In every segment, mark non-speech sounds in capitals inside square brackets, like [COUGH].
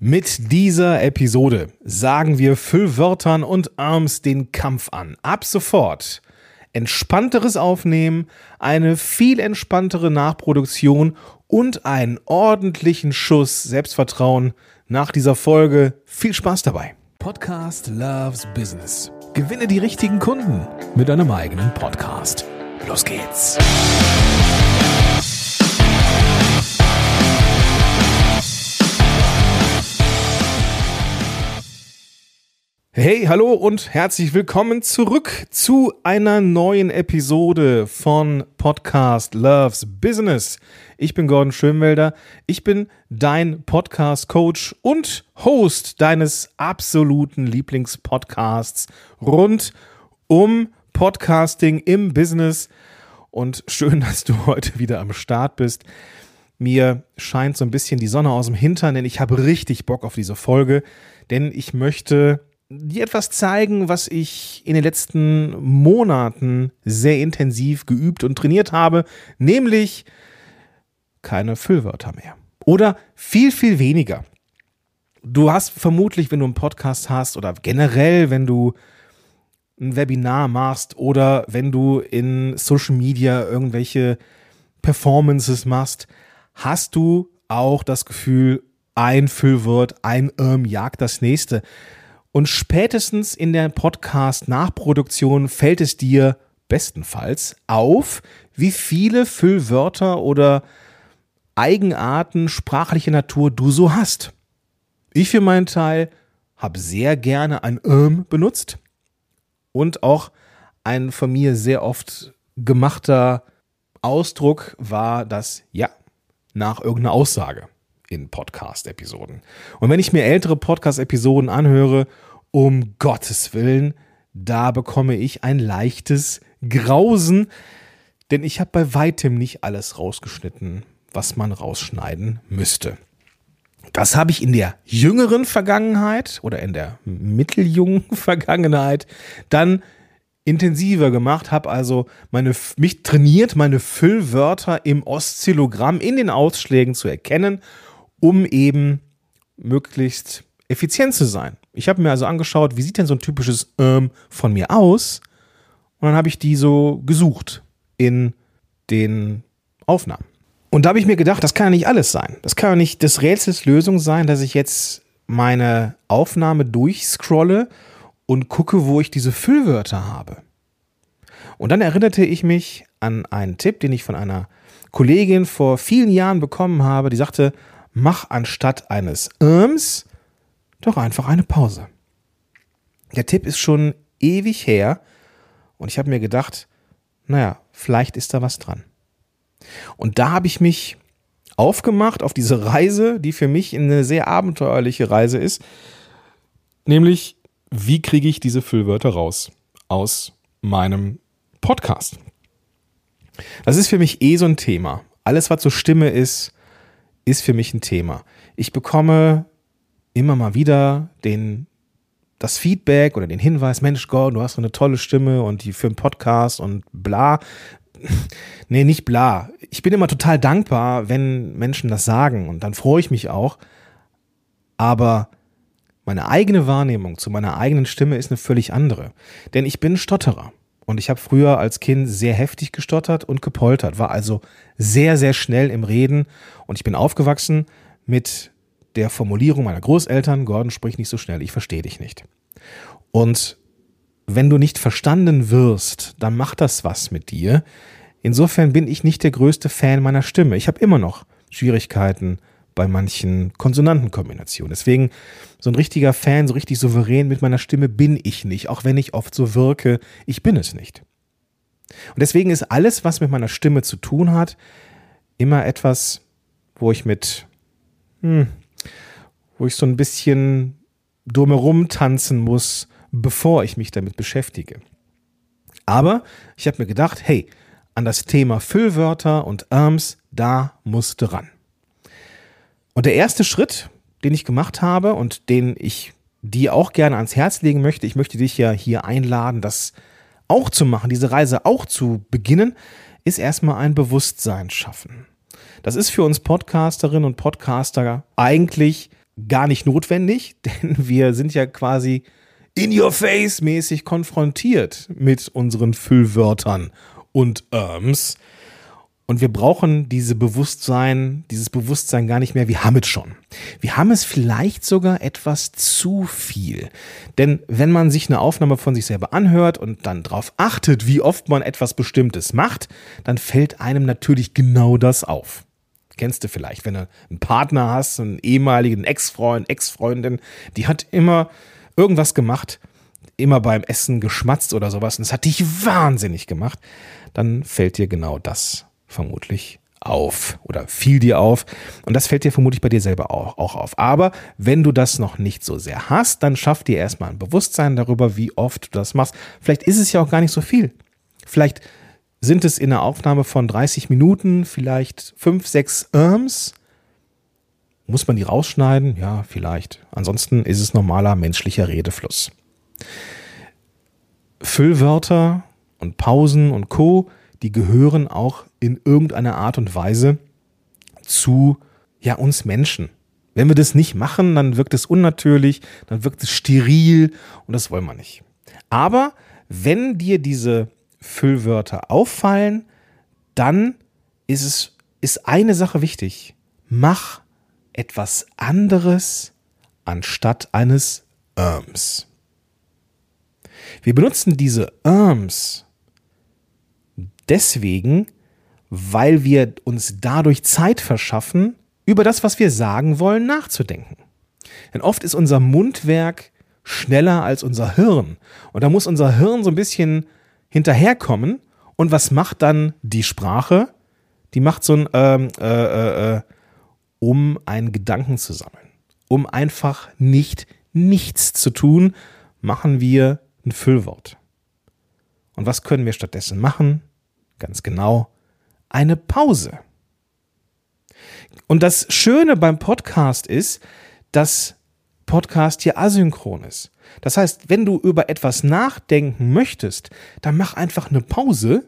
Mit dieser Episode sagen wir Füllwörtern und Arms den Kampf an. Ab sofort entspannteres Aufnehmen, eine viel entspanntere Nachproduktion und einen ordentlichen Schuss Selbstvertrauen nach dieser Folge. Viel Spaß dabei. Podcast Loves Business. Gewinne die richtigen Kunden mit deinem eigenen Podcast. Los geht's. Hey, hallo und herzlich willkommen zurück zu einer neuen Episode von Podcast Loves Business. Ich bin Gordon Schönwelder. Ich bin dein Podcast Coach und Host deines absoluten Lieblingspodcasts rund um Podcasting im Business. Und schön, [LAUGHS] dass du heute wieder am Start bist. Mir scheint so ein bisschen die Sonne aus dem Hintern, denn ich habe richtig Bock auf diese Folge, denn ich möchte dir etwas zeigen, was ich in den letzten Monaten sehr intensiv geübt und trainiert habe, nämlich keine Füllwörter mehr. Oder viel, viel weniger. Du hast vermutlich, wenn du einen Podcast hast oder generell, wenn du ein Webinar machst oder wenn du in Social Media irgendwelche Performances machst, hast du auch das Gefühl, ein Füllwort, ein ähm, jagt das nächste. Und spätestens in der Podcast-Nachproduktion fällt es dir bestenfalls auf, wie viele Füllwörter oder Eigenarten sprachlicher Natur du so hast. Ich für meinen Teil habe sehr gerne ein ähm benutzt und auch ein von mir sehr oft gemachter Ausdruck war das Ja nach irgendeiner Aussage in Podcast-Episoden. Und wenn ich mir ältere Podcast-Episoden anhöre, um Gottes Willen, da bekomme ich ein leichtes Grausen, denn ich habe bei weitem nicht alles rausgeschnitten, was man rausschneiden müsste. Das habe ich in der jüngeren Vergangenheit oder in der mitteljungen [LAUGHS] Vergangenheit dann intensiver gemacht, habe also meine, mich trainiert, meine Füllwörter im Oszillogramm in den Ausschlägen zu erkennen um eben möglichst effizient zu sein. Ich habe mir also angeschaut, wie sieht denn so ein typisches ähm von mir aus? Und dann habe ich die so gesucht in den Aufnahmen. Und da habe ich mir gedacht, das kann ja nicht alles sein. Das kann ja nicht des Rätsels Lösung sein, dass ich jetzt meine Aufnahme durchscrolle und gucke, wo ich diese Füllwörter habe. Und dann erinnerte ich mich an einen Tipp, den ich von einer Kollegin vor vielen Jahren bekommen habe, die sagte, mach anstatt eines Irms doch einfach eine Pause. Der Tipp ist schon ewig her und ich habe mir gedacht, naja, vielleicht ist da was dran. Und da habe ich mich aufgemacht auf diese Reise, die für mich eine sehr abenteuerliche Reise ist, nämlich wie kriege ich diese Füllwörter raus aus meinem Podcast. Das ist für mich eh so ein Thema. Alles, was so Stimme ist, ist für mich ein Thema. Ich bekomme immer mal wieder den, das Feedback oder den Hinweis, Mensch, Gott, du hast so eine tolle Stimme und die für einen Podcast und bla. [LAUGHS] nee, nicht bla. Ich bin immer total dankbar, wenn Menschen das sagen und dann freue ich mich auch. Aber meine eigene Wahrnehmung zu meiner eigenen Stimme ist eine völlig andere. Denn ich bin Stotterer. Und ich habe früher als Kind sehr heftig gestottert und gepoltert, war also sehr, sehr schnell im Reden. Und ich bin aufgewachsen mit der Formulierung meiner Großeltern, Gordon, sprich nicht so schnell, ich verstehe dich nicht. Und wenn du nicht verstanden wirst, dann macht das was mit dir. Insofern bin ich nicht der größte Fan meiner Stimme. Ich habe immer noch Schwierigkeiten, bei manchen Konsonantenkombinationen. Deswegen so ein richtiger Fan, so richtig souverän mit meiner Stimme bin ich nicht, auch wenn ich oft so wirke, ich bin es nicht. Und deswegen ist alles, was mit meiner Stimme zu tun hat, immer etwas, wo ich mit, hm, wo ich so ein bisschen drumherum tanzen muss, bevor ich mich damit beschäftige. Aber ich habe mir gedacht, hey, an das Thema Füllwörter und Arms, da musste ran. Und der erste Schritt, den ich gemacht habe und den ich dir auch gerne ans Herz legen möchte, ich möchte dich ja hier einladen, das auch zu machen, diese Reise auch zu beginnen, ist erstmal ein Bewusstsein schaffen. Das ist für uns Podcasterinnen und Podcaster eigentlich gar nicht notwendig, [LAUGHS] denn wir sind ja quasi in your face mäßig konfrontiert mit unseren Füllwörtern und Erms. Und wir brauchen diese Bewusstsein, dieses Bewusstsein gar nicht mehr. Wir haben es schon. Wir haben es vielleicht sogar etwas zu viel. Denn wenn man sich eine Aufnahme von sich selber anhört und dann darauf achtet, wie oft man etwas Bestimmtes macht, dann fällt einem natürlich genau das auf. Kennst du vielleicht, wenn du einen Partner hast, einen ehemaligen Ex-Freund, Ex-Freundin, die hat immer irgendwas gemacht, immer beim Essen geschmatzt oder sowas und es hat dich wahnsinnig gemacht, dann fällt dir genau das vermutlich auf oder fiel dir auf. Und das fällt dir vermutlich bei dir selber auch, auch, auf. Aber wenn du das noch nicht so sehr hast, dann schaff dir erstmal ein Bewusstsein darüber, wie oft du das machst. Vielleicht ist es ja auch gar nicht so viel. Vielleicht sind es in einer Aufnahme von 30 Minuten, vielleicht 5, 6 Irms. Muss man die rausschneiden? Ja, vielleicht. Ansonsten ist es normaler menschlicher Redefluss. Füllwörter und Pausen und Co die gehören auch in irgendeiner Art und Weise zu ja uns Menschen. Wenn wir das nicht machen, dann wirkt es unnatürlich, dann wirkt es steril und das wollen wir nicht. Aber wenn dir diese Füllwörter auffallen, dann ist es ist eine Sache wichtig. Mach etwas anderes anstatt eines Irms. Wir benutzen diese Irms deswegen, weil wir uns dadurch Zeit verschaffen, über das, was wir sagen wollen, nachzudenken. Denn oft ist unser Mundwerk schneller als unser Hirn. Und da muss unser Hirn so ein bisschen hinterherkommen. Und was macht dann die Sprache? Die macht so ein, ähm, äh, äh, äh, um einen Gedanken zu sammeln. Um einfach nicht nichts zu tun, machen wir ein Füllwort. Und was können wir stattdessen machen? Ganz genau, eine Pause. Und das Schöne beim Podcast ist, dass Podcast hier asynchron ist. Das heißt, wenn du über etwas nachdenken möchtest, dann mach einfach eine Pause,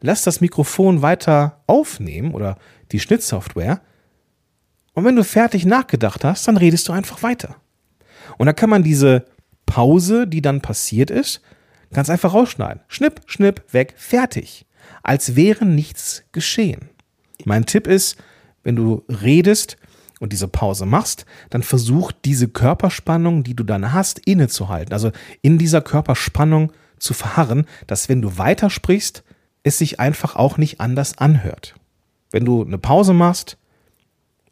lass das Mikrofon weiter aufnehmen oder die Schnittsoftware. Und wenn du fertig nachgedacht hast, dann redest du einfach weiter. Und dann kann man diese Pause, die dann passiert ist, ganz einfach rausschneiden. Schnipp, schnipp, weg, fertig als wäre nichts geschehen. Mein Tipp ist, wenn du redest und diese Pause machst, dann versuch diese Körperspannung, die du dann hast, innezuhalten. Also in dieser Körperspannung zu verharren, dass wenn du weitersprichst, es sich einfach auch nicht anders anhört. Wenn du eine Pause machst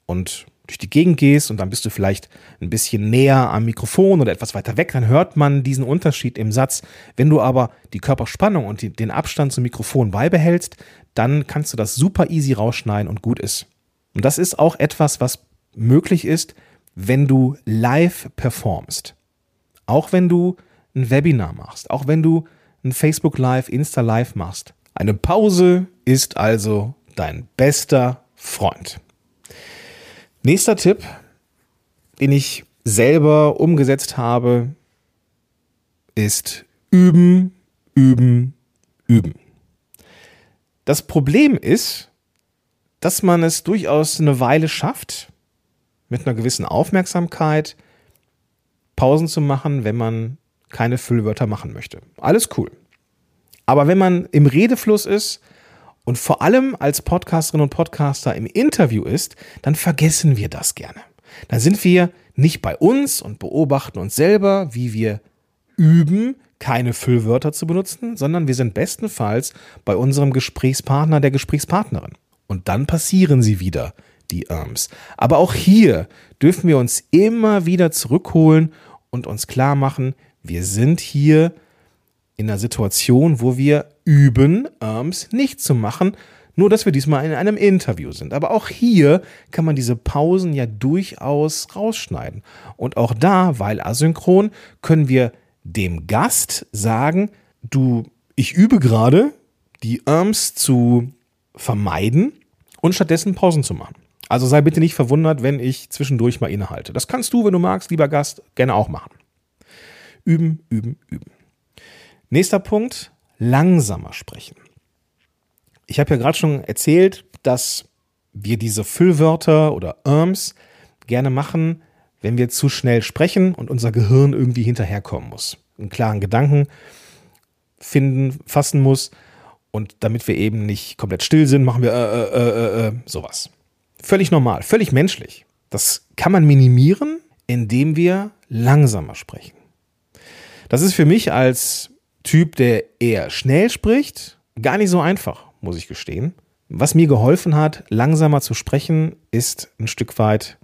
und durch die Gegend gehst und dann bist du vielleicht ein bisschen näher am Mikrofon oder etwas weiter weg, dann hört man diesen Unterschied im Satz. Wenn du aber die Körperspannung und den Abstand zum Mikrofon beibehältst, dann kannst du das super easy rausschneiden und gut ist. Und das ist auch etwas, was möglich ist, wenn du live performst. Auch wenn du ein Webinar machst, auch wenn du ein Facebook Live, Insta Live machst. Eine Pause ist also dein bester Freund. Nächster Tipp, den ich selber umgesetzt habe, ist üben, üben, üben. Das Problem ist, dass man es durchaus eine Weile schafft, mit einer gewissen Aufmerksamkeit Pausen zu machen, wenn man keine Füllwörter machen möchte. Alles cool. Aber wenn man im Redefluss ist und vor allem als Podcasterin und Podcaster im Interview ist, dann vergessen wir das gerne. Dann sind wir nicht bei uns und beobachten uns selber, wie wir üben, keine Füllwörter zu benutzen, sondern wir sind bestenfalls bei unserem Gesprächspartner, der Gesprächspartnerin. Und dann passieren sie wieder, die Arms. Aber auch hier dürfen wir uns immer wieder zurückholen und uns klar machen, wir sind hier in einer Situation, wo wir üben, Arms nicht zu machen, nur dass wir diesmal in einem Interview sind. Aber auch hier kann man diese Pausen ja durchaus rausschneiden. Und auch da, weil asynchron, können wir dem Gast sagen, du, ich übe gerade, die Arms zu vermeiden und stattdessen Pausen zu machen. Also sei bitte nicht verwundert, wenn ich zwischendurch mal innehalte. Das kannst du, wenn du magst, lieber Gast, gerne auch machen. Üben, üben, üben. Nächster Punkt, langsamer sprechen. Ich habe ja gerade schon erzählt, dass wir diese Füllwörter oder Irms gerne machen, wenn wir zu schnell sprechen und unser Gehirn irgendwie hinterherkommen muss. Einen klaren Gedanken finden, fassen muss. Und damit wir eben nicht komplett still sind, machen wir äh, äh, äh, äh, sowas. Völlig normal, völlig menschlich. Das kann man minimieren, indem wir langsamer sprechen. Das ist für mich als Typ, der eher schnell spricht, gar nicht so einfach, muss ich gestehen. Was mir geholfen hat, langsamer zu sprechen, ist ein Stück weit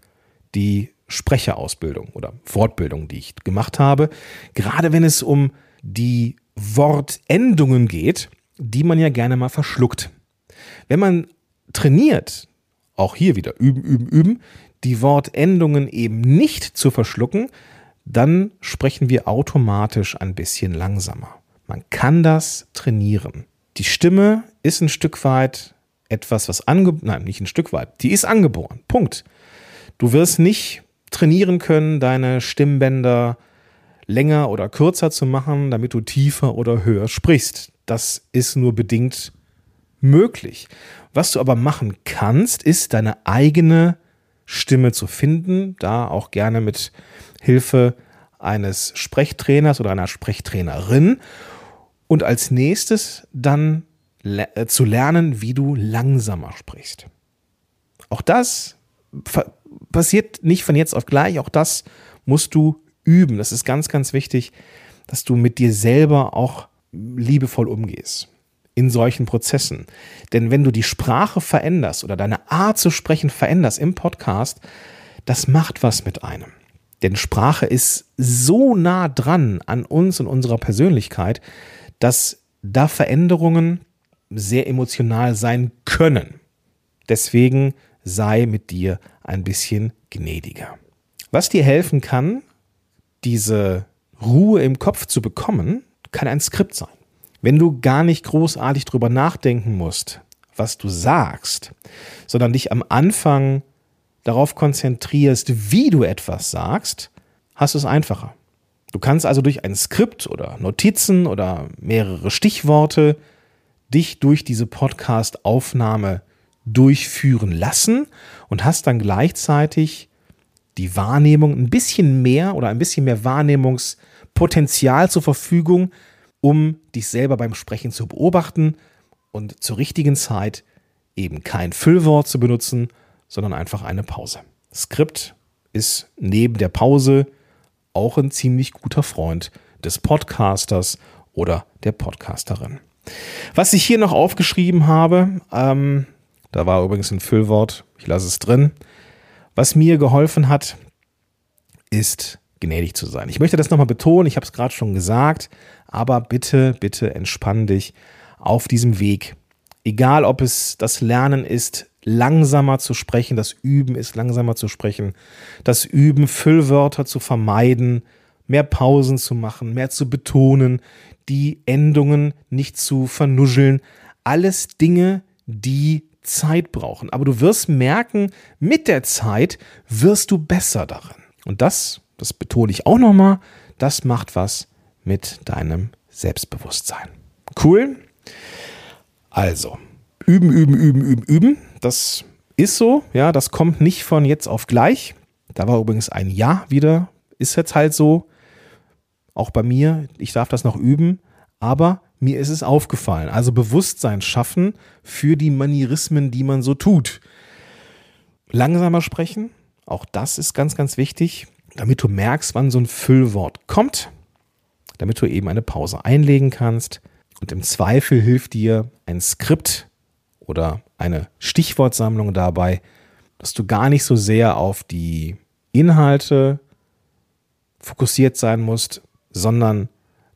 die Sprecherausbildung oder Fortbildung, die ich gemacht habe. Gerade wenn es um die Wortendungen geht, die man ja gerne mal verschluckt. Wenn man trainiert, auch hier wieder üben, üben, üben, die Wortendungen eben nicht zu verschlucken, dann sprechen wir automatisch ein bisschen langsamer. Man kann das trainieren. Die Stimme ist ein Stück weit etwas, was angeboren, nein, nicht ein Stück weit, die ist angeboren. Punkt. Du wirst nicht trainieren können, deine Stimmbänder länger oder kürzer zu machen, damit du tiefer oder höher sprichst. Das ist nur bedingt möglich. Was du aber machen kannst, ist deine eigene Stimme zu finden, da auch gerne mit Hilfe eines Sprechtrainers oder einer Sprechtrainerin und als nächstes dann äh, zu lernen, wie du langsamer sprichst. Auch das passiert nicht von jetzt auf gleich, auch das musst du üben. Das ist ganz, ganz wichtig, dass du mit dir selber auch liebevoll umgehst in solchen Prozessen. Denn wenn du die Sprache veränderst oder deine Art zu sprechen veränderst im Podcast, das macht was mit einem. Denn Sprache ist so nah dran an uns und unserer Persönlichkeit, dass da Veränderungen sehr emotional sein können. Deswegen sei mit dir ein bisschen gnädiger. Was dir helfen kann, diese Ruhe im Kopf zu bekommen, kann ein Skript sein. Wenn du gar nicht großartig drüber nachdenken musst, was du sagst, sondern dich am Anfang darauf konzentrierst, wie du etwas sagst, hast du es einfacher. Du kannst also durch ein Skript oder Notizen oder mehrere Stichworte dich durch diese Podcast-Aufnahme durchführen lassen und hast dann gleichzeitig die Wahrnehmung ein bisschen mehr oder ein bisschen mehr Wahrnehmungspotenzial zur Verfügung, um dich selber beim Sprechen zu beobachten und zur richtigen Zeit eben kein Füllwort zu benutzen, sondern einfach eine Pause. Skript ist neben der Pause auch ein ziemlich guter Freund des Podcasters oder der Podcasterin. Was ich hier noch aufgeschrieben habe, ähm, da war übrigens ein Füllwort, ich lasse es drin. Was mir geholfen hat, ist gnädig zu sein. Ich möchte das nochmal betonen, ich habe es gerade schon gesagt, aber bitte, bitte entspann dich auf diesem Weg. Egal, ob es das Lernen ist, langsamer zu sprechen, das Üben ist, langsamer zu sprechen, das Üben, Füllwörter zu vermeiden, mehr Pausen zu machen, mehr zu betonen, die Endungen nicht zu vernuscheln. Alles Dinge, die Zeit brauchen. Aber du wirst merken, mit der Zeit wirst du besser darin. Und das, das betone ich auch nochmal, das macht was mit deinem Selbstbewusstsein. Cool? Also, üben, üben, üben, üben, üben. Das ist so, ja, das kommt nicht von jetzt auf gleich. Da war übrigens ein Ja wieder, ist jetzt halt so. Auch bei mir, ich darf das noch üben, aber mir ist es aufgefallen. Also Bewusstsein schaffen für die Manierismen, die man so tut. Langsamer sprechen, auch das ist ganz, ganz wichtig, damit du merkst, wann so ein Füllwort kommt, damit du eben eine Pause einlegen kannst. Und im Zweifel hilft dir ein Skript oder eine Stichwortsammlung dabei, dass du gar nicht so sehr auf die Inhalte fokussiert sein musst, sondern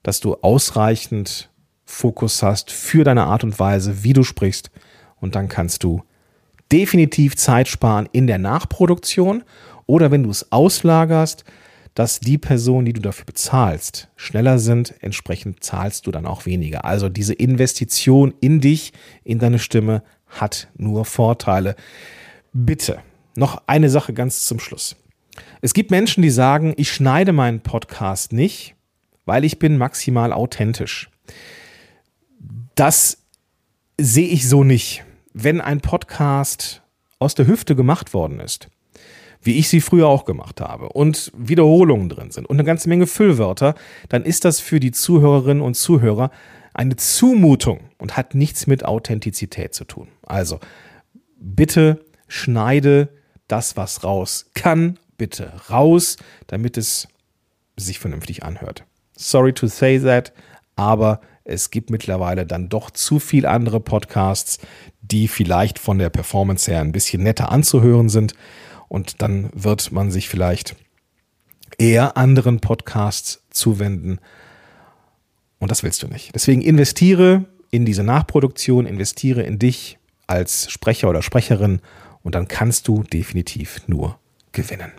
dass du ausreichend Fokus hast für deine Art und Weise, wie du sprichst. Und dann kannst du definitiv Zeit sparen in der Nachproduktion oder wenn du es auslagerst, dass die Personen, die du dafür bezahlst, schneller sind, entsprechend zahlst du dann auch weniger. Also diese Investition in dich, in deine Stimme hat nur Vorteile. Bitte, noch eine Sache ganz zum Schluss. Es gibt Menschen, die sagen, ich schneide meinen Podcast nicht, weil ich bin maximal authentisch. Das sehe ich so nicht. Wenn ein Podcast aus der Hüfte gemacht worden ist, wie ich sie früher auch gemacht habe und Wiederholungen drin sind und eine ganze Menge Füllwörter, dann ist das für die Zuhörerinnen und Zuhörer eine Zumutung und hat nichts mit Authentizität zu tun. Also bitte schneide das, was raus kann, bitte raus, damit es sich vernünftig anhört. Sorry to say that, aber es gibt mittlerweile dann doch zu viel andere Podcasts, die vielleicht von der Performance her ein bisschen netter anzuhören sind. Und dann wird man sich vielleicht eher anderen Podcasts zuwenden. Und das willst du nicht. Deswegen investiere in diese Nachproduktion, investiere in dich als Sprecher oder Sprecherin und dann kannst du definitiv nur gewinnen.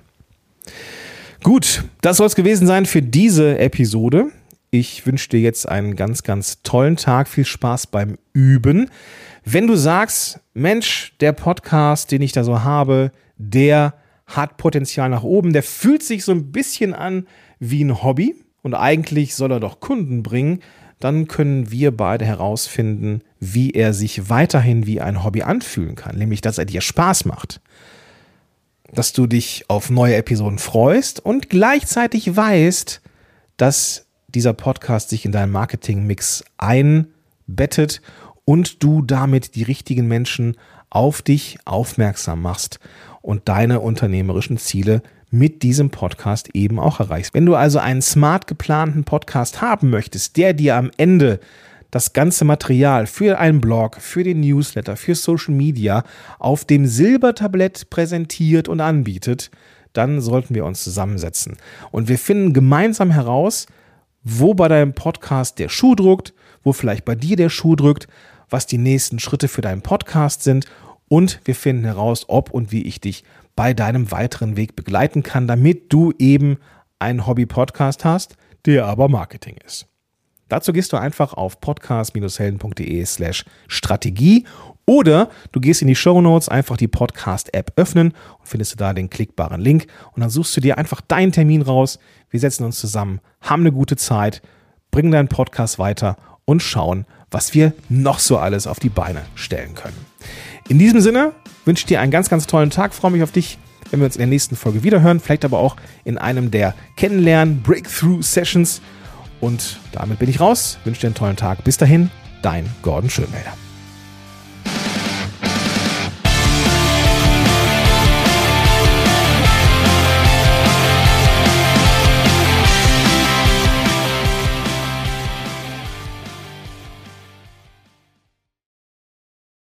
Gut, das soll es gewesen sein für diese Episode. Ich wünsche dir jetzt einen ganz, ganz tollen Tag. Viel Spaß beim Üben. Wenn du sagst, Mensch, der Podcast, den ich da so habe, der hat Potenzial nach oben, der fühlt sich so ein bisschen an wie ein Hobby und eigentlich soll er doch Kunden bringen, dann können wir beide herausfinden, wie er sich weiterhin wie ein Hobby anfühlen kann, nämlich dass er dir Spaß macht, dass du dich auf neue Episoden freust und gleichzeitig weißt, dass dieser Podcast sich in deinen Marketingmix einbettet und du damit die richtigen Menschen auf dich aufmerksam machst und deine unternehmerischen Ziele mit diesem Podcast eben auch erreichst. Wenn du also einen smart geplanten Podcast haben möchtest, der dir am Ende das ganze Material für einen Blog, für den Newsletter, für Social Media auf dem Silbertablett präsentiert und anbietet, dann sollten wir uns zusammensetzen. Und wir finden gemeinsam heraus, wo bei deinem Podcast der Schuh druckt, wo vielleicht bei dir der Schuh drückt, was die nächsten Schritte für deinen Podcast sind und wir finden heraus, ob und wie ich dich bei deinem weiteren Weg begleiten kann, damit du eben einen Hobby-Podcast hast, der aber Marketing ist. Dazu gehst du einfach auf podcast-helden.de slash Strategie oder du gehst in die Show Notes, einfach die Podcast-App öffnen und findest du da den klickbaren Link und dann suchst du dir einfach deinen Termin raus. Wir setzen uns zusammen, haben eine gute Zeit, bringen deinen Podcast weiter und schauen, was wir noch so alles auf die Beine stellen können. In diesem Sinne wünsche ich dir einen ganz, ganz tollen Tag. Freue mich auf dich, wenn wir uns in der nächsten Folge wiederhören. Vielleicht aber auch in einem der Kennenlernen Breakthrough Sessions. Und damit bin ich raus. Wünsche dir einen tollen Tag. Bis dahin, dein Gordon Schönmelder.